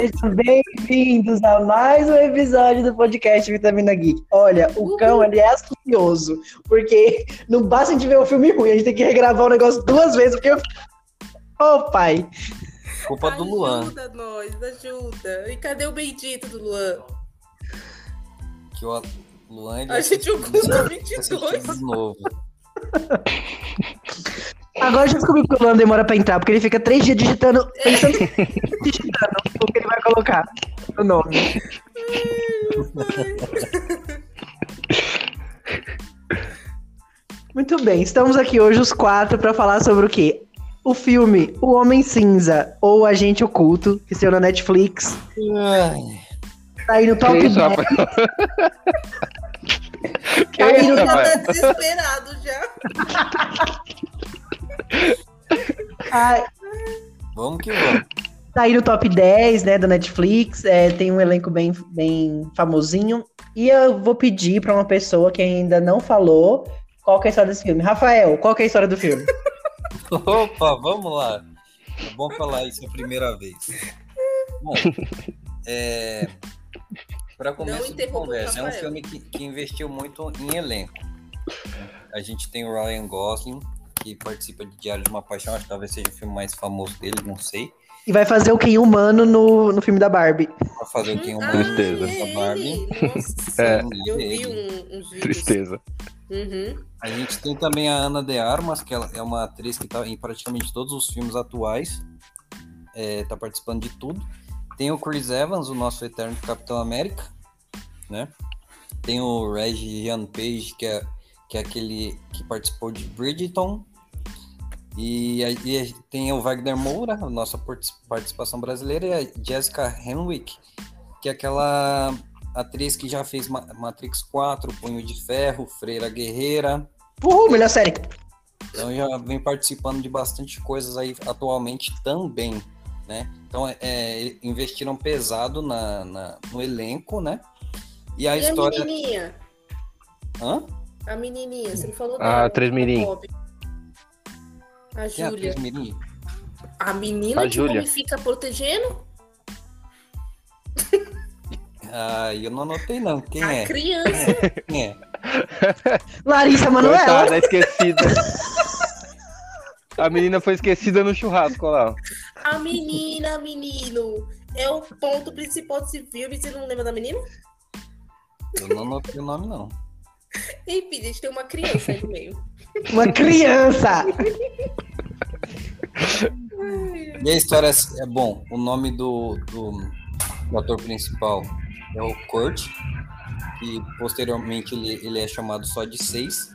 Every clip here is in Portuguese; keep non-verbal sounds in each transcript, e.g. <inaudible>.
Sejam bem-vindos a mais um episódio do podcast Vitamina Geek. Olha, o cão ele é astucioso, porque não basta a gente ver um filme ruim, a gente tem que regravar o negócio duas vezes, porque eu. Ô, oh, pai. Culpa do Luan. Ajuda nós, ajuda. E cadê o bendito do Luan? Que o Luan ele A gente ocupa 22. de novo. Agora eu já descobri porque o Luan demora pra entrar, porque ele fica três dias digitando, pensando, <laughs> digitando o que ele vai colocar no nome. Muito bem, estamos aqui hoje os quatro para falar sobre o quê? O filme O Homem Cinza ou Agente Oculto, que saiu na Netflix. Tá aí no top Que isso, 10. rapaz? Que Tá aí no Já tá desesperado já. <laughs> Ai, Vamos que vamos. Tá aí no top 10, né, da Netflix. É, tem um elenco bem, bem famosinho. E eu vou pedir pra uma pessoa que ainda não falou qual que é a história desse filme. Rafael, qual que é a história do filme? Opa, vamos lá. É bom falar isso a primeira vez. Bom, é, para começo de conversa, é um filme que, que investiu muito em elenco. A gente tem o Ryan Gosling, que participa de Diário de uma Paixão, acho que talvez seja o filme mais famoso dele, não sei. E vai fazer o Ken humano no, no filme da Barbie. Pra fazer o Quem Ah, Humano Tristeza. da Barbie. Nossa, É. eu vi um- uns vídeos. Tristeza. Uhum. A gente tem também a Ana de Armas, que ela é uma atriz que está em praticamente todos os filmes atuais. É, tá participando de tudo. Tem o Chris Evans, o nosso eterno Capitão América, né? Tem o Regian Page, que é, que é aquele que participou de Bridgerton. E aí e tem o Wagner Moura, a nossa partic- participação brasileira, e a Jessica Henwick, que é aquela atriz que já fez Ma- Matrix 4, Punho de Ferro, Freira Guerreira. Uhul, melhor série. Então já vem participando de bastante coisas aí atualmente também, né? Então é, é, investiram pesado na, na- no elenco, né? E a E história. a menininha? Hã? A menininha, você não falou Ah, dela. atriz mirim. Bob. A é a Júlia. Mirim? A menina A que homem fica protegendo? Ah, eu não anotei não. Quem a é? criança. Quem é? Larissa Manoela. Coitada, esquecida. A menina foi esquecida no churrasco lá. A menina, menino. É o ponto principal desse filme. Você não lembra da menina? Eu não anotei o nome não. Enfim, a gente tem uma criança aí no meio. Uma criança. E a história é bom. O nome do, do, do ator principal é o Kurt, que posteriormente ele, ele é chamado só de Seis,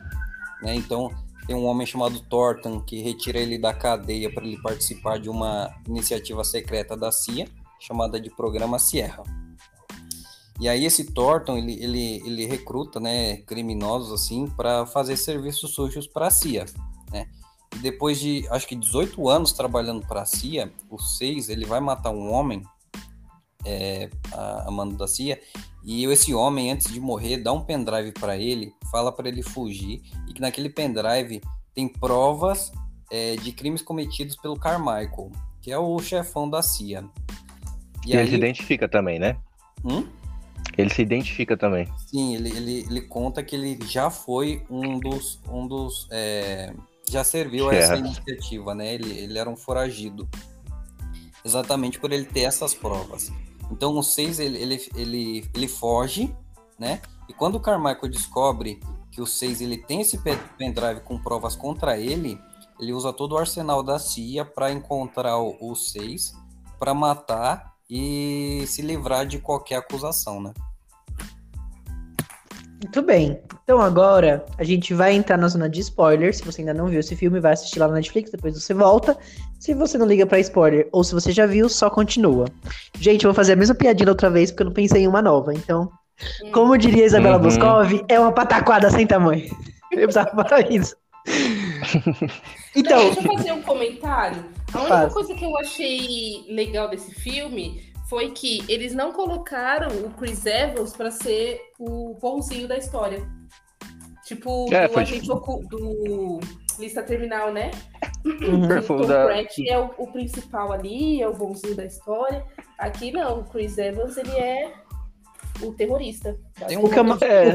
né? Então tem um homem chamado Thornton que retira ele da cadeia para ele participar de uma iniciativa secreta da CIA chamada de Programa Sierra. E aí esse Thornton ele, ele, ele recruta, né, criminosos assim para fazer serviços sujos para a CIA, né? E depois de acho que 18 anos trabalhando para a CIA, o 6 ele vai matar um homem é, a, a mando da CIA e esse homem antes de morrer dá um pendrive para ele, fala para ele fugir e que naquele pendrive tem provas é, de crimes cometidos pelo Carmichael, que é o chefão da CIA. E, ele se identifica também, né? Hum? Ele se identifica também. Sim, ele, ele, ele conta que ele já foi um dos. Um dos é, já serviu a essa iniciativa, né? Ele, ele era um foragido. Exatamente por ele ter essas provas. Então o 6 ele, ele, ele, ele foge, né? E quando o Carmichael descobre que o 6 ele tem esse pe- pendrive com provas contra ele, ele usa todo o arsenal da CIA para encontrar o 6, para matar e se livrar de qualquer acusação, né? Muito bem. Então agora a gente vai entrar na zona de spoilers. Se você ainda não viu esse filme, vai assistir lá na Netflix, depois você volta. Se você não liga pra spoiler, ou se você já viu, só continua. Gente, eu vou fazer a mesma piadinha outra vez, porque eu não pensei em uma nova. Então, como diria a Isabela Uhum. Boscov, é uma pataquada sem tamanho. <laughs> Eu precisava falar isso. Então, Deixa eu fazer um comentário. A única Faz. coisa que eu achei legal desse filme foi que eles não colocaram o Chris Evans pra ser o bonzinho da história. Tipo, É, do foi agente ocu- do Lista Terminal, né? Uhum. O Tom da- Pratt é o, o principal ali, é o bonzinho da história. Aqui não, o Chris Evans ele é o terrorista. Tem que é É,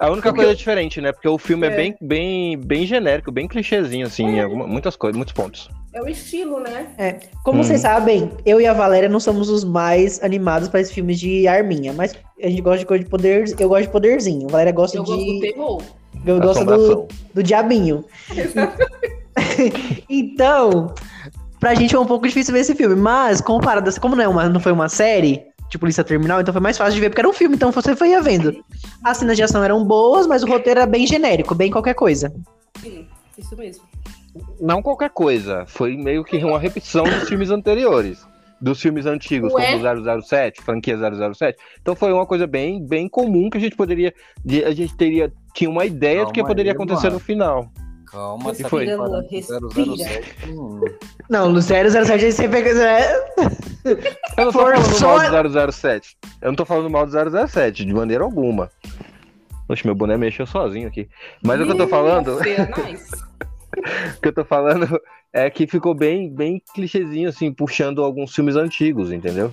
a única Porque coisa diferente, né? Porque o filme é, É. bem, bem, bem genérico, bem clichêzinho, assim, em alguma- muitas coisas, muitos pontos. É o estilo, né? Como Uhum. vocês sabem, eu e a Valéria não somos os mais animados para esses filmes de arminha, mas a gente gosta de coisa de poder, eu gosto de poderzinho. A Valéria gosta Eu gosto do de terror. eu gosto do, do diabinho. <laughs> então, pra gente foi um pouco difícil ver esse filme, mas comparado, como não, é uma, não foi uma série, tipo Lista Terminal, então foi mais fácil de ver porque era um filme, então você foi vendo. As cenas de ação eram boas, mas o roteiro era bem genérico, bem qualquer coisa. Sim, isso mesmo. Não qualquer coisa, foi meio que uma repetição dos filmes anteriores. Dos filmes antigos, Ué? como o 007, franquia 007. Então foi uma coisa bem, bem comum que a gente poderia. de- A gente teria. Tinha uma ideia do que Calma poderia aí, acontecer mano. no final. Calma, Que tá foi? Respira. 007 hum. Não, no 007 você pega. é, Eu não tô falando mal do 007. Eu não tô falando mal do 007, de maneira alguma. Oxe, meu boné mexeu sozinho aqui. Mas o que eu tô falando. Feia, <laughs> nice. O que eu tô falando é que ficou bem, bem clichêzinho, assim, puxando alguns filmes antigos, entendeu?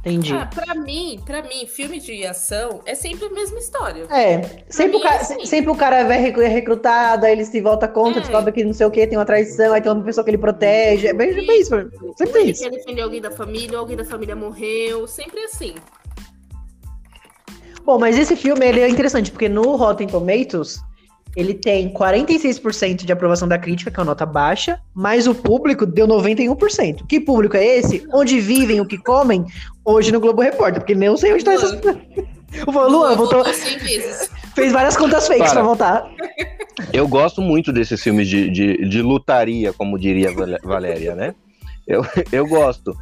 Entendi. Ah, pra mim, pra mim, filme de ação é sempre a mesma história. É, sempre o, mim é cara, assim. sempre o cara vai é recrutado, aí ele se volta contra, É. descobre que não sei o que, tem uma traição, aí tem uma pessoa que ele protege. É bem, é bem isso, sempre tem Ele isso. quer defender alguém da família, alguém da família morreu, sempre assim. Bom, mas esse filme ele é interessante, porque no Rotten Tomatoes ele tem 46% de aprovação da crítica, que é uma nota baixa, mas o público deu 91%. Que público é esse? Onde vivem, o que comem? Hoje no Globo Repórter, porque nem eu sei onde tá essas. O Luan voltou, voltou 100 vezes. <laughs> fez várias contas fakes Para. pra voltar. Eu gosto muito desses filmes de, de, de lutaria, como diria a Val- Valéria, né? Eu, eu gosto.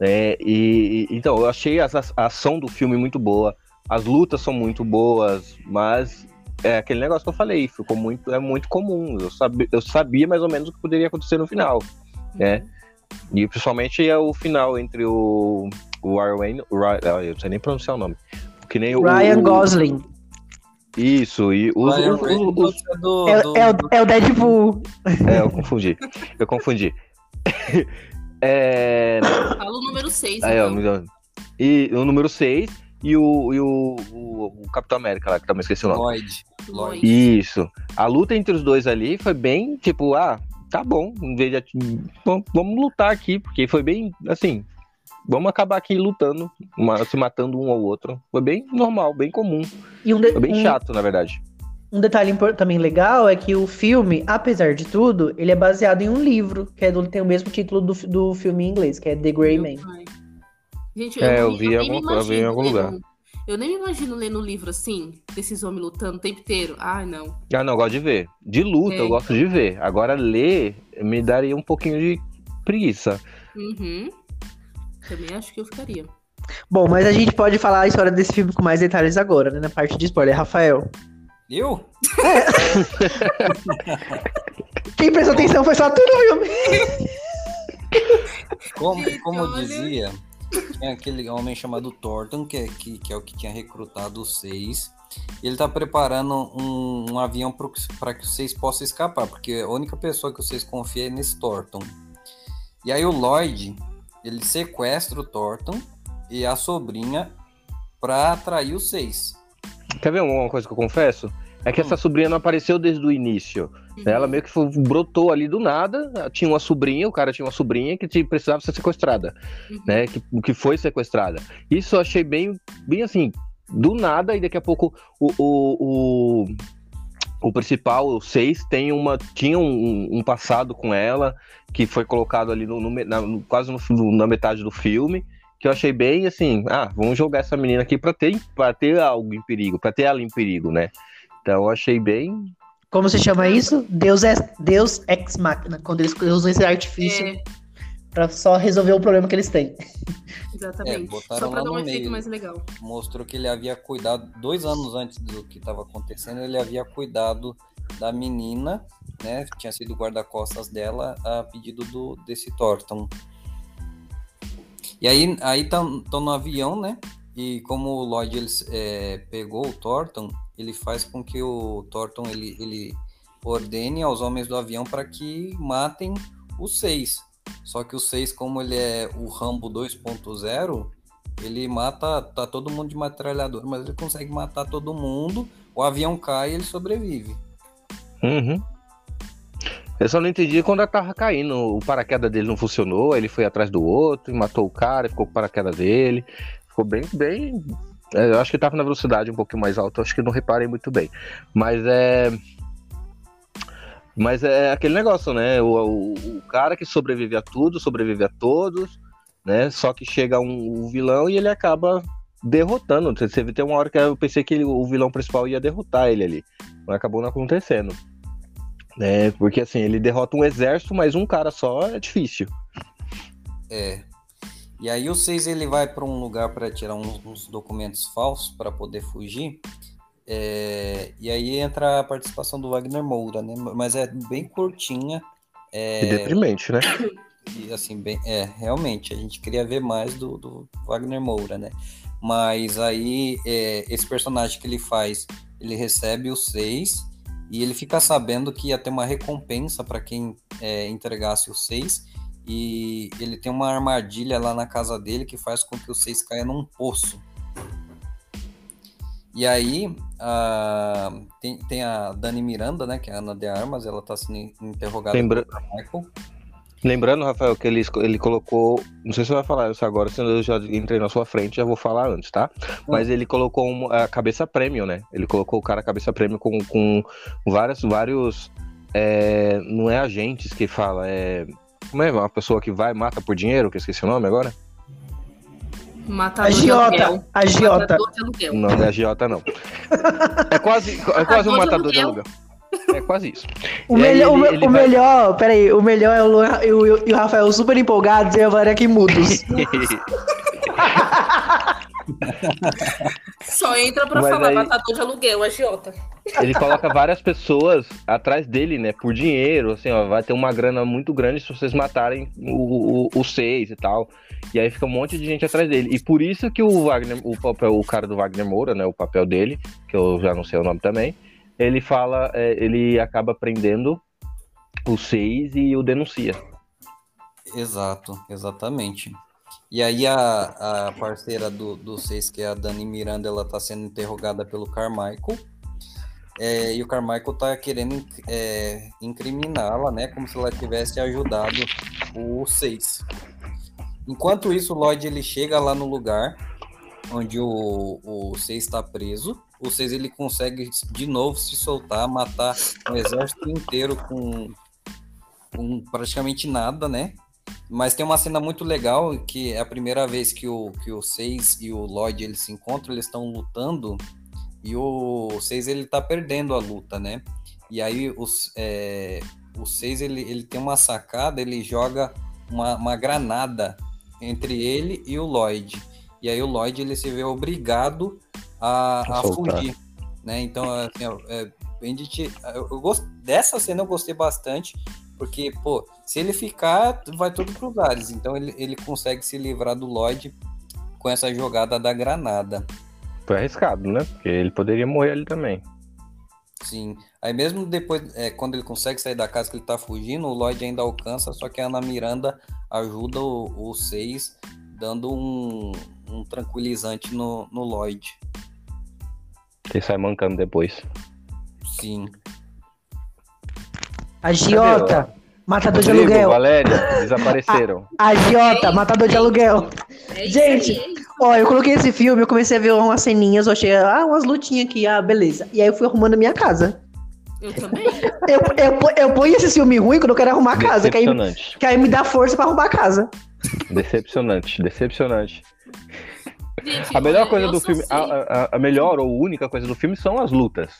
né? e, então, eu achei as- a, ação do filme muito boa, as lutas são muito boas, mas é aquele negócio que eu falei, ficou muito, é muito comum. Eu sabia, eu sabia mais ou menos o que poderia acontecer no final, né? E principalmente é o final entre o, o Arwen, o Ry- ah, eu não sei nem pronunciar o nome. Que nem o- Ryan o, Gosling. Isso, e os, Ryan os- os- os- é do, É, do- é o, é o Deadpool. É, eu confundi. Eu confundi. <laughs> é. Fala o número 6. Aí, ó, então. e o número 6 e, o, e o, o, o Capitão América lá, que também esqueci o nome. Lloyd. Lloyd. Isso. A luta entre os dois ali foi bem, tipo, ah, tá bom, em vez de. ati- Vamos, vamos lutar aqui, porque foi bem, assim. Vamos acabar aqui lutando, uma- se matando um ao outro. Foi bem normal, bem comum. E um, de- Foi bem chato, na verdade. Um detalhe também legal é que o filme, apesar de tudo, ele é baseado em um livro, que é do- tem o mesmo título do, do filme em inglês, que é The Grey Meu Man. Gente, É, eu vi me coisa, eu vi em algum lugar. Eu nem me imagino lendo um livro assim, desses homens lutando o tempo inteiro. Ai, não. Ah, não, eu gosto de ver. De luta, É, eu gosto de ver. Agora, ler me daria um pouquinho de preguiça. Uhum. Também acho que eu ficaria. Bom, mas a gente pode falar a história desse filme com mais detalhes agora, né? Na parte de spoiler. Rafael. Eu? Quem prestou atenção foi só tu no filme. Como, como eu olha. dizia, tinha aquele homem chamado Thornton, que é, que, que é o que tinha recrutado os seis. Ele tá preparando um, um avião para que os seis possam escapar, porque a única pessoa que seis confiam é nesse Thornton. E aí o Lloyd, ele sequestra o Thornton e a sobrinha para atrair os seis. Quer ver uma coisa que eu confesso? É que essa sobrinha não apareceu desde o início. né? Ela meio que foi- brotou ali do nada. Tinha uma sobrinha, o cara tinha uma sobrinha que precisava ser sequestrada, Uhum. né? Que, que foi sequestrada. Isso eu achei bem, bem assim, do nada, e daqui a pouco o, o, o, o principal, o seis, tem uma, tinha um, um passado com ela, que foi colocado ali no, no na- no- quase no- na metade do filme. Que eu achei bem assim, ah, vamos jogar essa menina aqui pra ter, pra ter algo em perigo, pra ter ela em perigo, né? Então eu achei bem. Como se chama isso? Deus é Deus ex machina, quando eles usam esse artifício É, pra só resolver o problema que eles têm. exatamente. É, Só pra lá dar um efeito meio. mais legal. Mostrou que ele havia cuidado, dois anos antes do que estava acontecendo, ele havia cuidado da menina, né? Tinha sido guarda-costas dela a pedido do, desse Thornton. E aí, aí estão no avião, né? E como o Lloyd ele, é, pegou o Thornton, ele faz com que o Thornton ele, ele ordene aos homens do avião para que matem o 6. Só que o 6, como ele é o Rambo 2.0, ele mata tá todo mundo de metralhador, mas ele consegue matar todo mundo. O avião cai e ele sobrevive. Uhum. Eu só não entendi quando ela tava caindo. O paraquedas dele não funcionou, ele foi atrás do outro e matou o cara, ficou com o paraquedas dele. Ficou bem, bem. é, Eu acho que tava na velocidade um pouquinho mais alta, acho que não reparei muito bem. Mas é. Mas é aquele negócio, né? O, o, o cara que sobrevive a tudo, sobrevive a todos, né? Só que chega um, um vilão e ele acaba derrotando. Você tem uma hora que eu pensei que ele- o vilão principal ia derrotar ele ali. Mas acabou não acontecendo. Né? Porque assim, ele derrota um exército, mas um cara só é difícil. É. E aí o 6 ele vai para um lugar para tirar uns, uns documentos falsos para poder fugir. É, e aí entra a participação do Wagner Moura, né? Mas é bem curtinha. E deprimente, né? E assim, bem, é, realmente, a gente queria ver mais do, do Wagner Moura, né? Mas aí, é, esse personagem que ele faz, ele recebe os seis e ele fica sabendo que ia ter uma recompensa para quem é, entregasse os seis. E ele tem uma armadilha lá na casa dele que faz com que os seis caia num poço. E aí, a- tem, tem a Dani Miranda, né? Que é a Ana de Armas, ela tá sendo interrogada Lembra- Michael. Lembrando, Rafael, que ele, ele colocou. Não sei se você vai falar isso agora, senão eu já entrei na sua frente, já vou falar antes, tá? Mas ele colocou um- a cabeça prêmio, né? Ele colocou o cara cabeça prêmio com, com várias, vários. é, não é agentes que fala, é. Como é uma pessoa que vai, mata por dinheiro, que eu esqueci o nome agora? Matador Agiota, agiota. Matador de aluguel. Não, não é agiota, não. É quase, é quase um Matador de aluguel. É quase isso. O E aí melhor, ele- ele o vai- melhor, peraí, o melhor é o Luan e o, o Rafael super empolgados e a aqui mudos. <laughs> Só entra pra Mas falar aí- matador de aluguel, agiota. Ele coloca várias pessoas atrás dele, né? Por dinheiro, assim, ó. Vai ter uma grana muito grande se vocês matarem o, o, o seis e tal. E aí fica um monte de gente atrás dele. E por isso que o Wagner, o papel, o cara do Wagner Moura, né? O papel dele, que eu já não sei o nome também, ele fala, é, ele acaba prendendo o seis e o denuncia. Exato, exatamente. E aí a, a parceira do, do seis, que é a Dani Miranda, ela tá sendo interrogada pelo Carmichael. É, e o Carmichael tá querendo é, incriminá-la, né? Como se ela tivesse ajudado o seis. Enquanto isso, o Lloyd ele chega lá no lugar onde o, o seis está preso. O seis ele consegue de novo se soltar, matar um exército inteiro com, com praticamente nada, né? Mas tem uma cena muito legal que é a primeira vez que o, que o Seis e o Lloyd eles se encontram, eles estão lutando e o Seis ele tá perdendo a luta, né? E aí os, é, o Seis ele, ele tem uma sacada, ele joga uma, uma granada entre ele e o Lloyd. E aí o Lloyd ele se vê obrigado a, A fugir, né? Então, assim, é, ti- eu, eu gosto dessa cena eu gostei bastante porque, pô, se ele ficar, vai tudo pros ares. Então ele, ele consegue se livrar do Lloyd com essa jogada da granada. Foi arriscado, né? Porque ele poderia morrer ali também. Sim. Aí mesmo depois, é, quando ele consegue sair da casa que ele tá fugindo, o Lloyd ainda alcança, só que a Ana Miranda ajuda o, o Seis, dando um, um tranquilizante no, no Lloyd. Ele sai mancando depois. Sim. Agiota, matador de aluguel. Valéria, desapareceram. Agiota, matador de aluguel. É Gente? Ó, eu coloquei esse filme, eu comecei a ver umas ceninhas, eu achei, ah, umas lutinhas aqui, ah, beleza. E aí eu fui arrumando a minha casa. eu também. Eu, eu, eu ponho esse filme ruim quando eu quero arrumar a casa, que aí, Decepcionante. que aí me dá força pra arrumar a casa. Decepcionante, decepcionante. Gente, A melhor coisa do filme, a, a- a melhor ou única coisa do filme são as lutas,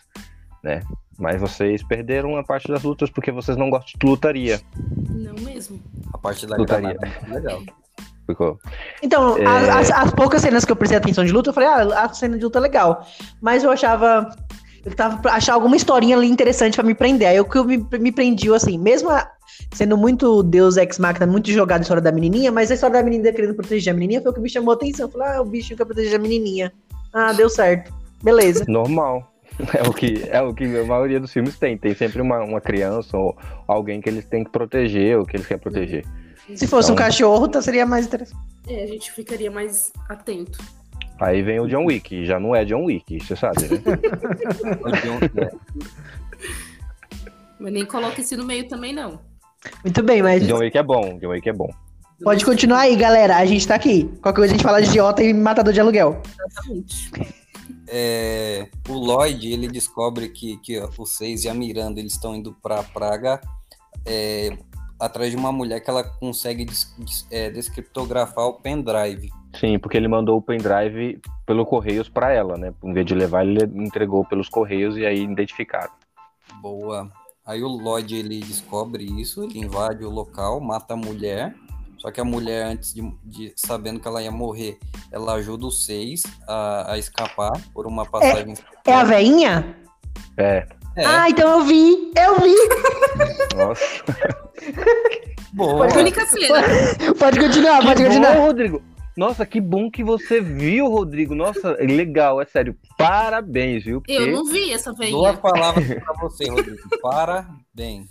né? Mas vocês perderam a parte das lutas porque vocês não gostam de lutaria. Não mesmo. A parte da Lutaria. é muito legal. Ficou. Então, É. as, as poucas cenas que eu prestei atenção de luta, eu falei, ah, a cena de luta é legal. Mas eu achava. Eu tava pra achar alguma historinha ali interessante pra me prender. Aí o que eu me, me prendiu, assim, mesmo a- sendo muito Deus Ex Machina, muito jogado a história da menininha, mas a história da menininha querendo proteger a menininha foi o que me chamou a atenção. Eu falei, ah, o bichinho quer proteger a menininha. Ah, deu certo. Beleza. Normal. É o que, é o que a maioria dos filmes tem. Tem sempre uma, uma criança ou alguém que eles têm que proteger ou que eles querem proteger. Se fosse um Então- cachorro, tá, seria mais interessante. É, a gente ficaria mais atento. Aí vem o John Wick, já não é John Wick, você sabe, né? <laughs> Mas nem coloca esse no meio também, não. Muito bem, mas John Wick é bom, John Wick é bom. pode continuar aí, galera. A gente tá aqui. Qualquer coisa a gente fala de idiota e matador de aluguel. Exatamente. É, o Lloyd ele descobre que, que o Seis e a Miranda eles estão indo para Praga é, atrás de uma mulher que ela consegue des- des- é, descriptografar o pendrive. Sim, porque ele mandou o pendrive pelo Correios pra ela, né? Em vez de levar, ele entregou pelos Correios e aí identificaram. Boa. Aí o Lloyd ele descobre isso, ele invade o local, mata a mulher. Só que a mulher, antes de, de- sabendo que ela ia morrer, ela ajuda os seis a, a escapar por uma passagem. É a veinha? É, É, Ah, então eu vi. Eu vi. nossa. boa. Única cena. Pode continuar, pode Que continuar. bom, Rodrigo. Nossa, que bom que você viu, Rodrigo. Nossa, legal, é sério. Parabéns, viu? Porque... Eu não vi essa Duas veinha. palavras para você, Rodrigo. <laughs> Parabéns.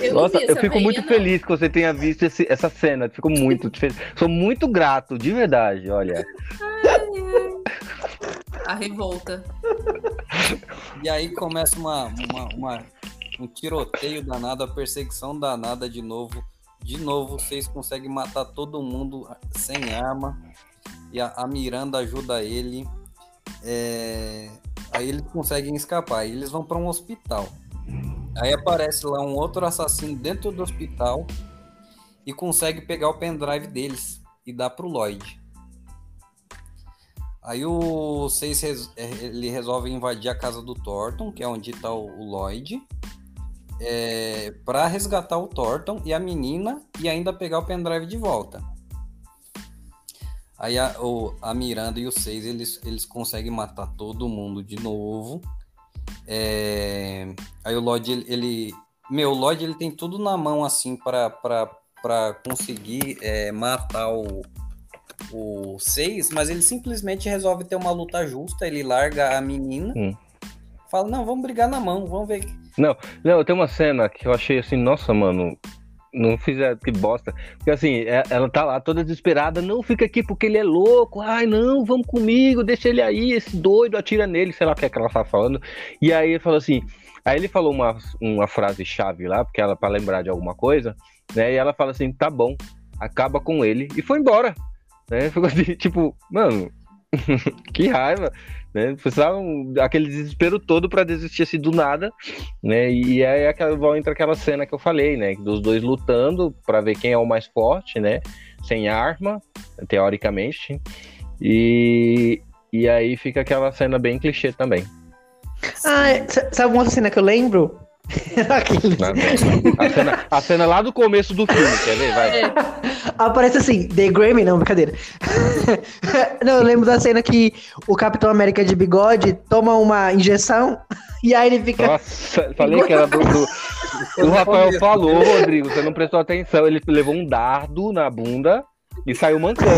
Eu Nossa, eu fico veinha, muito não. feliz que você tenha visto esse- essa cena. Fico muito <laughs> feliz. Sou muito grato, de verdade, olha. A revolta. E aí começa uma, uma- uma- um tiroteio danado, a perseguição danada de novo. De novo, vocês conseguem matar todo mundo sem arma. E a, a Miranda ajuda ele. É, Aí eles conseguem escapar. Eles vão para um hospital. Aí aparece lá um outro assassino dentro do hospital e consegue pegar o pendrive deles e dar pro Lloyd. Aí o Seis eh, ele resolve invadir a casa do Thornton, que é onde tá o, o Lloyd, é, para resgatar o Thornton e a menina e ainda pegar o pendrive de volta. Aí a, o- a Miranda e o Seis eles, eles conseguem matar todo mundo de novo. É, aí o Lloyd ele, ele- meu o Lloyd ele tem tudo na mão assim para para conseguir é, matar o o 6, mas ele simplesmente resolve ter uma luta justa, ele larga a menina, Hum. fala, não, vamos brigar na mão, vamos ver. Não, tem uma cena que eu achei assim, nossa, mano, não fizer que bosta. Porque assim, é- ela tá lá toda desesperada, não fica aqui porque ele é louco, ai não, vamos comigo, deixa ele aí, esse doido atira nele, sei lá o que, é que ela tá falando. E aí ele falou assim, aí ele falou uma, uma frase chave lá, porque ela, pra lembrar de alguma coisa, né, e ela fala assim, tá bom, acaba com ele, e foi embora. Né, <laughs> ficou assim, tipo, mano, <laughs> que raiva, né, precisava um- aquele desespero todo pra desistir assim do nada, né? E aí aquela, entra aquela cena que eu falei, né? Dos dois lutando pra ver quem é o mais forte, né? Sem arma, teoricamente. E, e aí fica aquela cena bem clichê também. Ah, s- sabe uma outra cena que eu lembro? <laughs> Aquele-? A cena, a cena lá do começo do filme, quer ver? Vai. Aparece assim, The Grammy, não, brincadeira. <laughs> não, eu lembro da cena que o Capitão América de bigode toma uma injeção <laughs> e aí ele fica. Nossa, falei que era do. do- o Rafael falou, Rodrigo, você não prestou atenção. Ele levou um dardo na bunda e saiu mancando.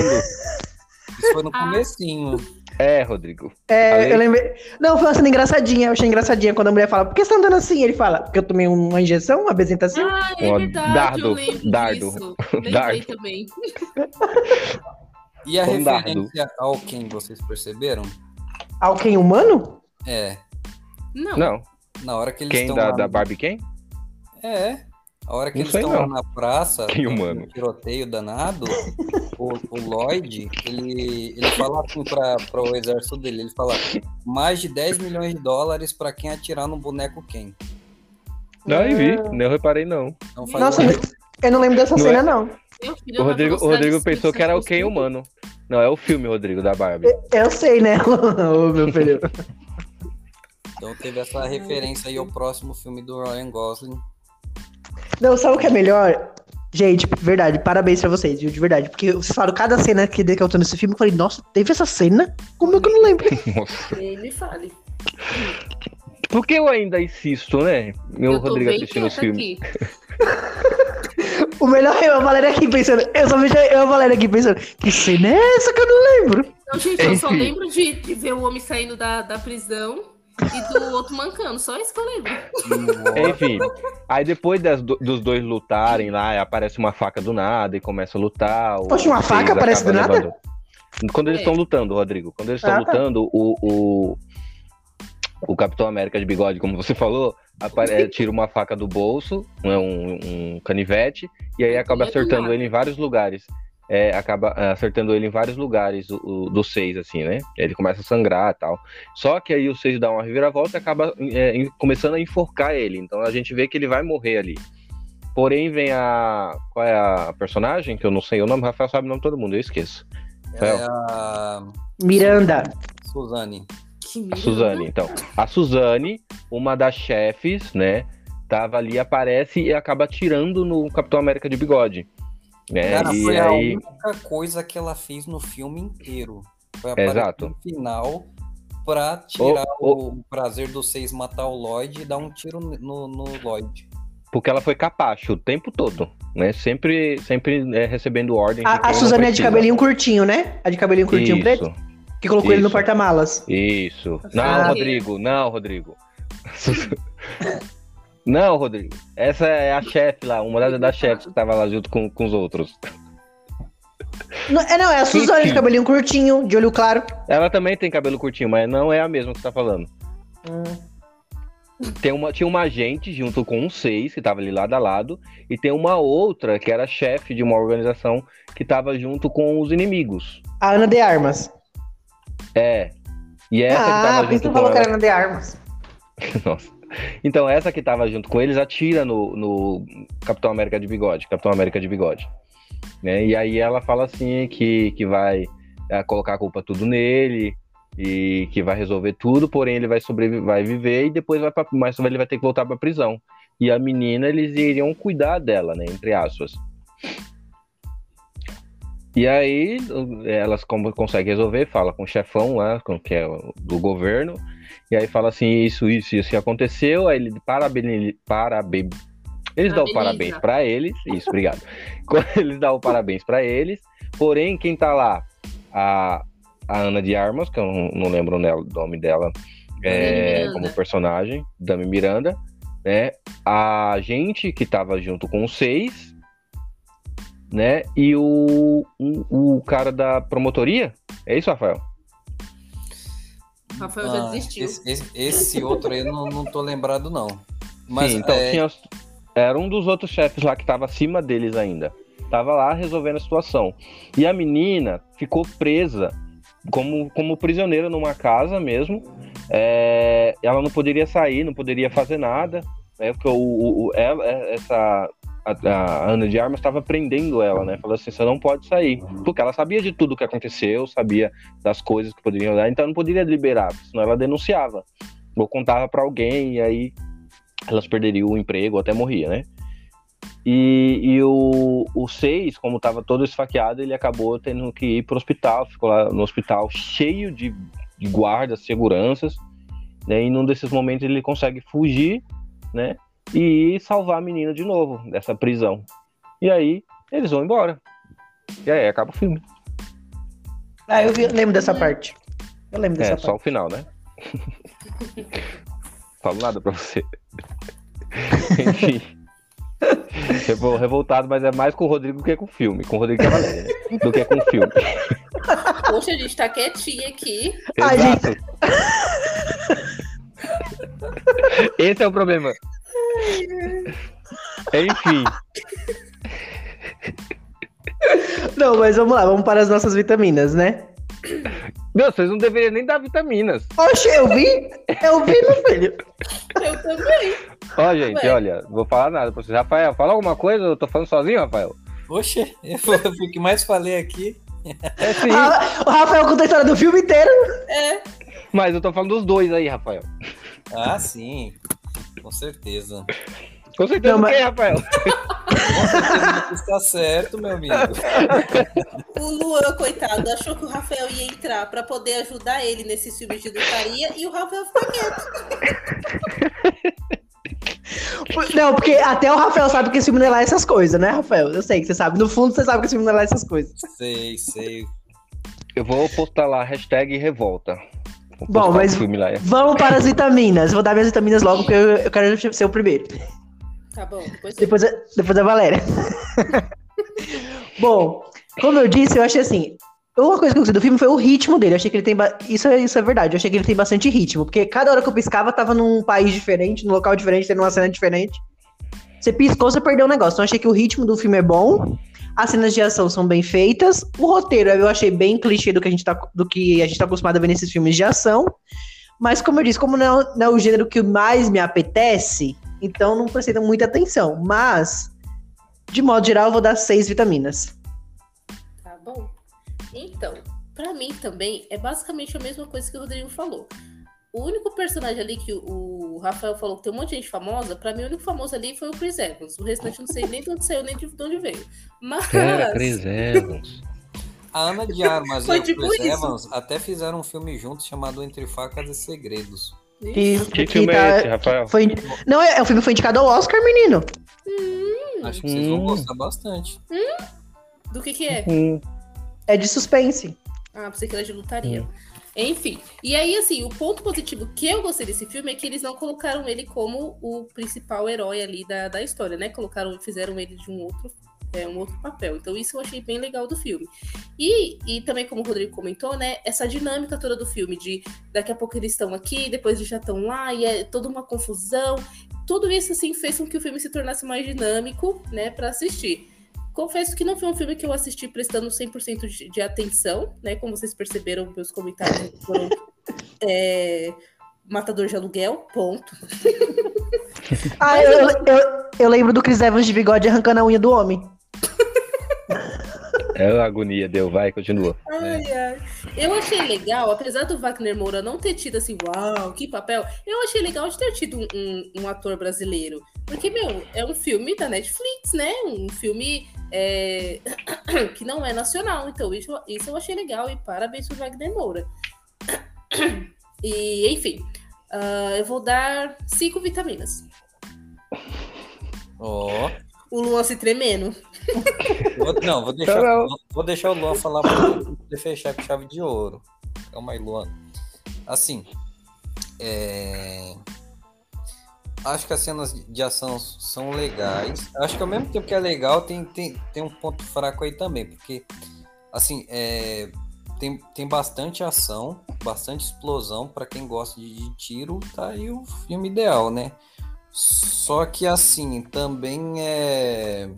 Isso foi no Ah. comecinho. É, Rodrigo. É, Falei. eu lembrei. Não, foi uma cena engraçadinha. Eu achei engraçadinha quando a mulher fala, por que você tá andando assim? Ele fala, porque eu tomei uma injeção, uma apresentação. Ah, é verdade, dardo, eu lembro dardo, disso. Dardo. <laughs> também. E a Um dardo. referência ao quem vocês perceberam? Alguém humano? É, Não, Não. na hora que eles Quem estão da, lá- da Barbie quem? É, a hora que Não eles estão lá não. na praça, no humano? tiroteio danado, o, o Lloyd, ele, ele fala assim para o exército dele, ele fala mais de 10 milhões de dólares para quem atirar no boneco quem. Não, eu vi, não reparei não. Faz Nossa, um- eu não lembro dessa Não cena, é? não. O Rodrigo, o Rodrigo pensou que era o Ken humano. Não, é o filme, Rodrigo, da Barbie. Eu sei, né? <laughs> Ô, meu filho. Então teve essa referência aí ao próximo filme do Ryan Gosling. Não, sabe o que é melhor? Gente, verdade, parabéns pra vocês, viu? De verdade. Porque vocês falaram cada cena que eu tô nesse filme, eu falei, nossa, teve essa cena? Como é que eu não lembro? <laughs> Nossa. Ele fale. Por que eu ainda insisto, né? Meu eu tô Rodrigo bem assistindo os filmes. <laughs> O melhor é a Valéria aqui pensando. Eu só vejo eu e a Valéria aqui pensando. Que cena é essa que eu não lembro? Não, gente, eu só lembro de, de ver o homem saindo da, da prisão e do outro mancando. Só isso que eu lembro. Enfim, aí depois das do- dos dois lutarem lá, aparece uma faca do nada e começa a lutar. o Poxa, uma faca aparece do nada? levando- Quando eles É. estão lutando, Rodrigo, quando eles estão Ah, tá. lutando, o, o, o Capitão América de bigode, como você falou, apare- tira uma faca do bolso, né, um, um canivete, e aí acaba É do acertando ele em vários lugares. É, acaba ah, acertando ele em vários lugares o, o- do seis, assim, né? Ele começa a sangrar e tal. Só que aí o seis dá uma reviravolta e acaba é, em- começando a enforcar ele. Então a gente vê que ele vai morrer ali. Porém, vem a. Qual é a personagem? Que eu não sei o nome, o Rafael sabe o nome de todo mundo, eu esqueço. É a Miranda. Suzane. Que A. Suzane, então. A Suzane, uma das chefes, né? Tava ali, aparece e acaba atirando no Capitão América de bigode. Né? Cara, e foi a aí. única coisa que ela fez no filme inteiro. Foi aparecer Exato. no final pra tirar o prazer do seis matar o Lloyd e dar um tiro no, no Lloyd. Porque ela foi capacho o tempo todo, né? Sempre, sempre é, recebendo ordem. de A, a não Suzane é de cabelinho curtinho, né? A de cabelinho curtinho Isso, preto? Que colocou ele no isso. porta-malas. Isso. Ah. Não, Rodrigo, não, Rodrigo. <laughs> Não, Rodrigo. Essa é a chefe lá, uma das, das chefes que tava lá junto com, com os outros. Não, é, não, é a Suzane de cabelinho curtinho, de olho claro. Ela também tem cabelo curtinho, mas não é a mesma que você tá falando. Tem uma, tinha uma agente junto com um seis, que tava ali lado a lado, e tem uma outra que era chefe de uma organização que tava junto com os inimigos. A Ana de Armas. É. E essa que ah, tava por isso junto que com falou que ela... era Ana de Armas. <laughs> Nossa. Então, essa que tava junto com eles atira no, no Capitão América de bigode, Capitão América de bigode. Né? E aí ela fala assim que, que vai é, colocar a culpa tudo nele e que vai resolver tudo, porém ele vai sobreviver, vai viver e depois vai pra, mais ele vai ter que voltar pra prisão. E a menina, eles iriam cuidar dela, né? Entre aspas. E aí, elas como conseguem resolver, fala com o chefão lá, com, que é do governo, e aí fala assim, isso, isso, isso. Aconteceu, aí ele parabeniza, paraben... eles dão parabéns pra eles, isso, obrigado. <laughs> Eles dão o parabéns pra eles, porém, quem tá lá, a, a Ana de Armas, que eu não, não lembro o nome dela é, como personagem, Dami Miranda, né, a gente que tava junto com os seis, né, e o, o, o cara da promotoria, é isso, Rafael? Rafael já Ah, desistiu. esse, esse- esse outro aí eu não, não tô lembrado, não. Mas Sim, então é, tinha, era um dos outros chefes lá que tava acima deles ainda. Tava lá resolvendo a situação. E a menina ficou presa como, como prisioneira numa casa mesmo. É, ela não poderia sair, não poderia fazer nada. Né, porque o, o- o- ela, essa, a, a Ana de Armas estava prendendo ela, né? Falou assim: você não pode sair. Porque ela sabia de tudo que aconteceu, sabia das coisas que poderiam dar, então não poderia liberar, senão ela denunciava. Ou contava para alguém, e aí elas perderiam o emprego, até morria, né? E, e o, o seis, como estava todo esfaqueado, ele acabou tendo que ir para o hospital, ficou lá no hospital cheio de, de guardas, seguranças, né? E num desses momentos ele consegue fugir, né? E salvar a menina de novo dessa prisão. E aí eles vão embora. E aí acaba o filme. Ah, eu, vi- eu lembro dessa parte. Eu lembro dessa É, só o final, né? <laughs> Falo nada pra você. <laughs> Enfim. Revol- Revoltado, mas é mais com o Rodrigo que com o filme. Com o Rodrigo Cavaleiro, né? Do que com o filme. <laughs> Poxa, a gente tá quietinha aqui. Ai, Exato. Esse é o problema. Enfim. Não, mas vamos lá, vamos para as nossas vitaminas, né? Meu, vocês não deveriam nem dar vitaminas. Oxe, eu vi? Eu vi, meu filho. Eu também. Ó, gente, Ué. olha, vou falar nada pra vocês. Rafael, fala alguma coisa? Eu tô falando sozinho, Rafael? Oxe, eu fui o que mais falei aqui. É sim. Ah, o Rafael conta a história do filme inteiro. É. Mas eu tô falando dos dois aí, Rafael. Ah, sim. Com certeza. Com certeza Não, mas- quê, Rafael? <laughs> Com certeza você está certo, meu amigo. <laughs> O Luan, coitado, achou que o Rafael ia entrar pra poder ajudar ele nesse filme de lutaria e o Rafael ficou quieto. Não, porque até o Rafael sabe que esse filme não é lá essas coisas, né, Rafael? Eu sei que você sabe. No fundo, você sabe que esse filme não é lá essas coisas. Sei, sei. eu vou postar lá, hashtag revolta. Bom, mas filme lá. vamos para as vitaminas. Vou dar minhas vitaminas logo, porque eu, eu quero ser o primeiro. Tá bom, depois Depois, a- depois da Valéria. <laughs> Bom, como eu disse, eu achei assim. Uma coisa que eu gostei do filme foi o ritmo dele. Eu achei que ele tem. ba- Isso é, isso é verdade. Eu achei que ele tem bastante ritmo. Porque cada hora que eu piscava, tava num país diferente, num local diferente, tendo uma cena diferente. Você piscou, você perdeu o negócio. Então eu achei que o ritmo do filme é bom. As cenas de ação são bem feitas. O roteiro eu achei bem clichê do que a gente tá, do que a gente tá acostumado a ver nesses filmes de ação. Mas, como eu disse, como não é, não é o gênero que mais me apetece, então não prestei muita atenção. Mas, de modo geral, eu vou dar seis vitaminas. Tá bom. Então, pra mim também é basicamente a mesma coisa que o Rodrigo falou. O único personagem ali que o Rafael falou que tem um monte de gente famosa, pra mim o único famoso ali foi o Chris Evans. O restante eu não sei nem de onde saiu, nem de onde veio. Mas. Era Chris Evans. A Ana de Armas e Foi o tipo Chris isso. Evans até fizeram um filme juntos chamado Entre Facas e Segredos. Que, Que que filme tá- é esse, Rafael? foi, não, é, o filme foi indicado ao Oscar, menino. Acho que vocês vão Hum. gostar bastante. Do que que é? Hum, É de suspense. Ah, pensei que era de lutaria. Enfim. E aí, assim, o ponto positivo que eu gostei desse filme é que eles não colocaram ele como o principal herói ali da, da história, né? Colocaram, fizeram ele de um outro, é, um outro papel. Então, isso eu achei bem legal do filme. E, e também, como o Rodrigo comentou, né? Essa dinâmica toda do filme, de daqui a pouco eles estão aqui, depois eles já estão lá, e é toda uma confusão. Tudo isso, assim, fez com que o filme se tornasse mais dinâmico, né, pra assistir. Confesso que não foi um filme que eu assisti prestando 100% de, de atenção, né? Como vocês perceberam, meus comentários <laughs> foram é, matador de aluguel, ponto. Ah, eu, eu, eu- eu lembro do Chris Evans de bigode arrancando a unha do homem. <laughs> é a agonia, deu, vai, continua. Ai, ai. Eu achei legal, apesar do Wagner Moura não ter tido assim, uau, que papel, eu achei legal de ter tido um, um- um ator brasileiro. Porque, meu, é um filme da Netflix, né? Um filme é, <coughs> que não é nacional. Então, isso, isso eu achei legal e parabéns pro Wagner Moura. E, enfim, ah, eu vou dar cinco vitaminas. Ó. O Luan se tremendo. Vou- não, vou deixar, Não, vou deixar o Luan falar pra poder fechar com chave de ouro. Calma aí, Luan. Assim, é... acho que as cenas de ação são legais. Acho que ao mesmo tempo que é legal, tem, tem, tem um ponto fraco aí também, porque assim, é... tem, tem bastante ação, bastante explosão para quem gosta de, de tiro, tá aí o filme ideal, né? Só que assim, também é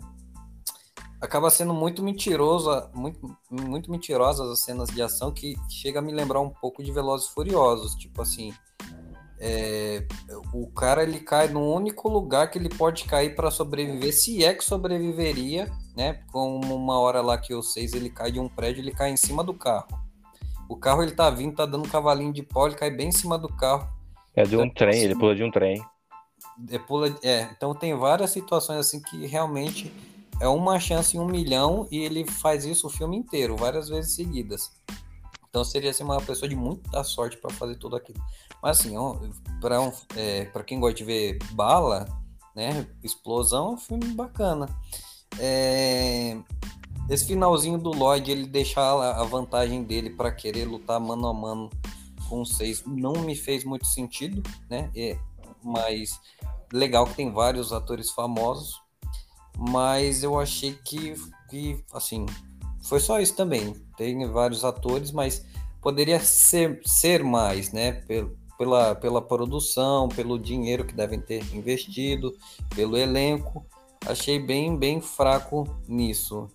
acaba sendo muito mentiroso, muito, muito mentirosas as cenas de ação que chega a me lembrar um pouco de Velozes Furiosos, tipo assim, é, o cara ele cai no único lugar que ele pode cair para sobreviver, se é que sobreviveria, né? Como uma hora lá que eu sei, ele cai de um prédio, ele cai em cima do carro. O carro ele tá vindo, tá dando um cavalinho de pau, ele cai bem em cima do carro. É de um trem, ele pula de um trem. É, pula, é, então tem várias situações assim que realmente é uma chance em um milhão e ele faz isso o filme inteiro, várias vezes seguidas. Então seria assim, uma pessoa de muita sorte para fazer tudo aquilo. Mas assim, para um, é, quem gosta de ver bala, né, explosão, é um filme bacana. É, esse finalzinho do Lloyd, ele deixar a a vantagem dele para querer lutar mano a mano com seis, não me fez muito sentido, né? É, mas legal que tem vários atores famosos, mas eu achei que, que assim, foi só isso também. Tem vários atores, mas poderia ser, ser mais, né? Pel- Pela, pela produção, pelo dinheiro que devem ter investido, pelo elenco. Achei bem, bem fraco nisso.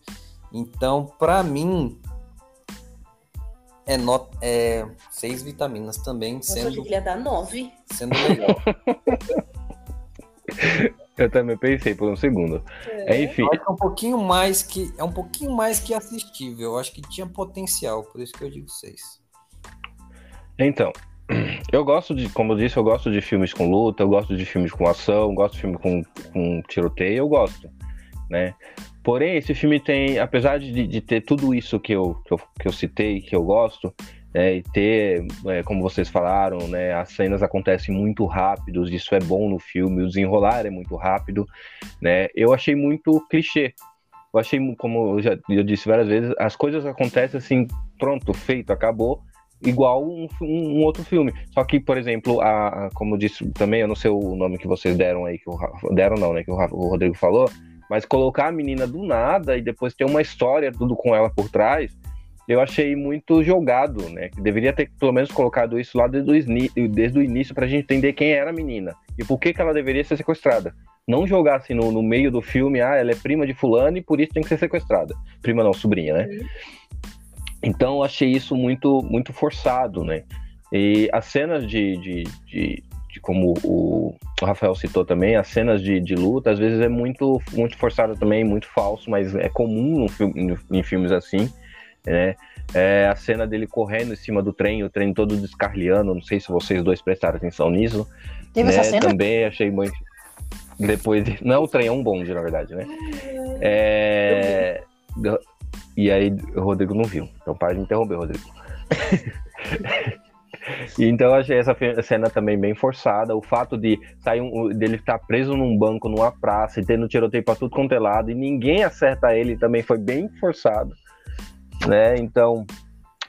Então, para mim, é, not, é seis vitaminas também, eu sendo, que ele ia dar nove. sendo legal. <laughs> Eu também pensei por um segundo. É, enfim, acho que é um pouquinho mais que é um pouquinho mais que assistível. Eu acho que tinha potencial, por isso que eu digo seis. então. Eu gosto de, como eu disse, eu gosto de filmes com luta, eu gosto de filmes com ação, gosto de filme com, com tiroteio, eu gosto, né? Porém, esse filme tem, apesar de, de ter tudo isso que eu, que eu, que eu citei, que eu gosto, né, e ter, é, como vocês falaram, né, as cenas acontecem muito rápidos, isso é bom no filme, o desenrolar é muito rápido, né? Eu achei muito clichê, eu achei, como eu já eu disse várias vezes, as coisas acontecem assim, pronto, feito, acabou, igual um, um, outro filme. Só que, por exemplo, a, a, como eu disse também, eu não sei o nome que vocês deram aí, que o, deram não, né, que o, o Rodrigo falou, mas colocar a menina do nada e depois ter uma história tudo com ela por trás, eu achei muito jogado, né? Deveria ter pelo menos colocado isso lá desde o, desde o início para a gente entender quem era a menina e por que, que ela deveria ser sequestrada. Não jogar assim no, no meio do filme, ah, ela é prima de fulano e por isso tem que ser sequestrada. Prima não, sobrinha, né? Então eu achei isso muito, muito forçado, né? E as cenas de, de, de, de como o, Rafael citou também, as cenas de, de luta às vezes é muito, muito forçada também, muito falso, mas é comum no, em filmes assim né? É, a cena dele correndo em cima do trem, o trem todo descarleando, não sei se vocês dois prestaram atenção nisso. Teve né? essa cena? Também achei muito. Depois. Não é o trem, é um bonde, na verdade, né? É... E aí o Rodrigo não viu. Então para de interromper, Rodrigo. <laughs> então eu achei essa cena também bem forçada. O fato de sair um, dele estar preso num banco, numa praça, e tendo tiroteio para tudo quanto é lado, e ninguém acerta ele também foi bem forçado né? Então,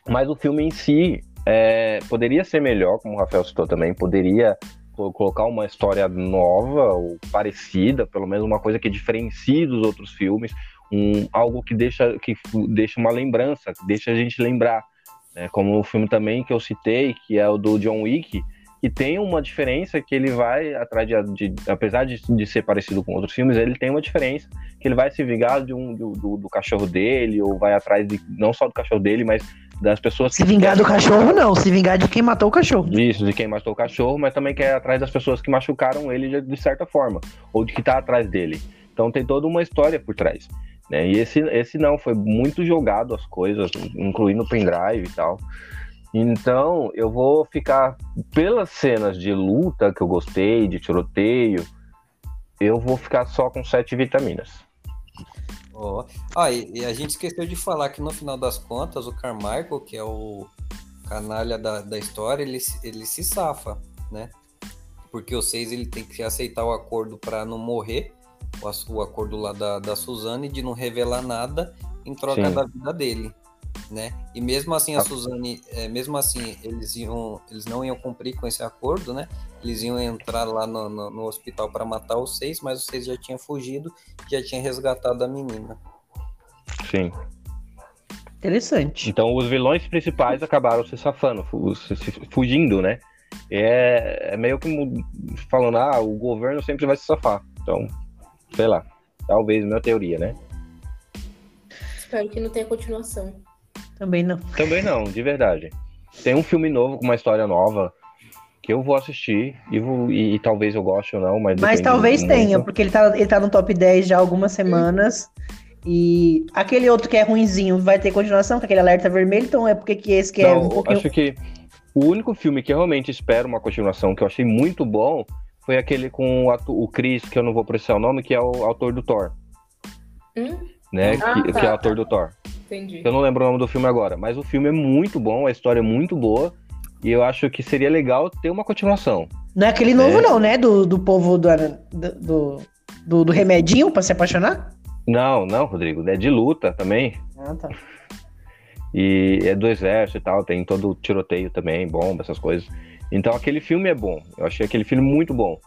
mas o filme em si é, poderia ser melhor, como o Rafael citou também, poderia colocar uma história nova ou parecida, pelo menos uma coisa que diferencie dos outros filmes, um, algo que deixa, que deixa uma lembrança, que deixa a gente lembrar. Né? Como o filme também que eu citei, que é o do John Wick, que tem uma diferença que ele vai atrás de, de apesar de, de, ser parecido com outros filmes, ele tem uma diferença que ele vai se vingar de um, do, do, do, cachorro dele ou vai atrás de não só do cachorro dele, mas das pessoas se que vingar do cachorro não, se vingar de quem matou o cachorro. Isso, de quem matou o cachorro, mas também quer atrás das pessoas que machucaram ele de, de certa forma ou de que tá atrás dele. Então tem toda uma história por trás. Né? E esse, esse não, foi muito jogado as coisas, incluindo o pendrive e tal. Então, eu vou ficar pelas cenas de luta que eu gostei, de tiroteio, eu vou ficar só com sete vitaminas. Oh. Ah, e, e, a gente esqueceu de falar que no final das contas, o Carmichael, que é o canalha da, da história, ele, ele se safa, né? Porque o seis ele tem que aceitar o acordo para não morrer, o, o, acordo lá da, da Suzane de não revelar nada em troca Sim. da vida dele né? E mesmo assim a Suzane, é, mesmo assim eles iam, eles não iam cumprir com esse acordo, né? Eles iam entrar lá no, no, no hospital para matar os seis, mas os seis já tinham fugido, já tinha resgatado a menina. Sim. Interessante. Então os vilões principais acabaram se safando, fugindo, né? É, é meio que falando, ah, o governo sempre vai se safar. Então, sei lá. Talvez minha teoria, né? Espero que não tenha continuação. Também não. Também não, de verdade. Tem um filme novo com uma história nova que eu vou assistir e, vou, e, e talvez eu goste ou não, mas. Mas talvez tenha, porque ele tá, ele tá no top 10 já há algumas semanas. E aquele outro que é ruinzinho vai ter continuação, com aquele alerta vermelho, então é porque que esse que é não, é um pouquinho. Acho que o único filme que eu realmente espero uma continuação, que eu achei muito bom, foi aquele com o, o Chris, que eu não vou precisar o nome, que é o autor do Thor. Hum? Né? Ah, que, tá, que, é o autor tá. do Thor. Entendi. Eu não lembro o nome do filme agora, mas o filme é muito bom, a história é muito boa. E eu acho que seria legal ter uma continuação. Não é aquele novo, é... não, né? Do, do povo do, do, do, do remedinho pra se apaixonar? Não, não, Rodrigo. É de luta também. Ah, tá. E é do exército e tal, tem todo o tiroteio também, bomba, essas coisas. Então aquele filme é bom. Eu achei aquele filme muito bom.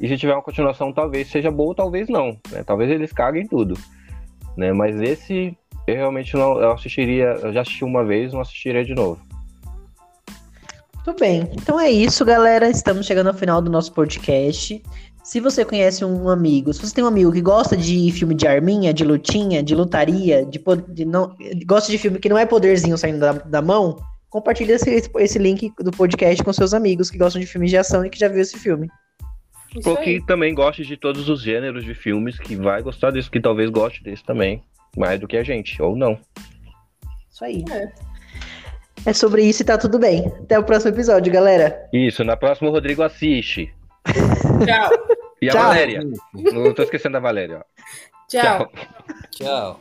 E se tiver uma continuação, talvez seja boa, talvez não. Né? Talvez eles caguem tudo. Né? Mas esse eu realmente não eu assistiria, eu já assisti uma vez, não assistiria de novo. Muito bem. Então é isso, galera. Estamos chegando ao final do nosso podcast. Se você conhece um amigo, se você tem um amigo que gosta de filme de arminha, de lutinha, de lutaria, de, de não, gosta de filme que não é poderzinho saindo da, da mão, compartilhe esse, esse link do podcast com seus amigos que gostam de filmes de ação e que já viu esse filme. Ou que também goste de todos os gêneros de filmes, que vai gostar disso, que talvez goste desse também mais do que a gente, ou não. Isso aí. É. é sobre isso e tá tudo bem. Até o próximo episódio, galera. Isso, na próxima o Rodrigo assiste. Tchau. E a Tchau. Valéria. Não tô esquecendo da Valéria, ó. Tchau. Tchau.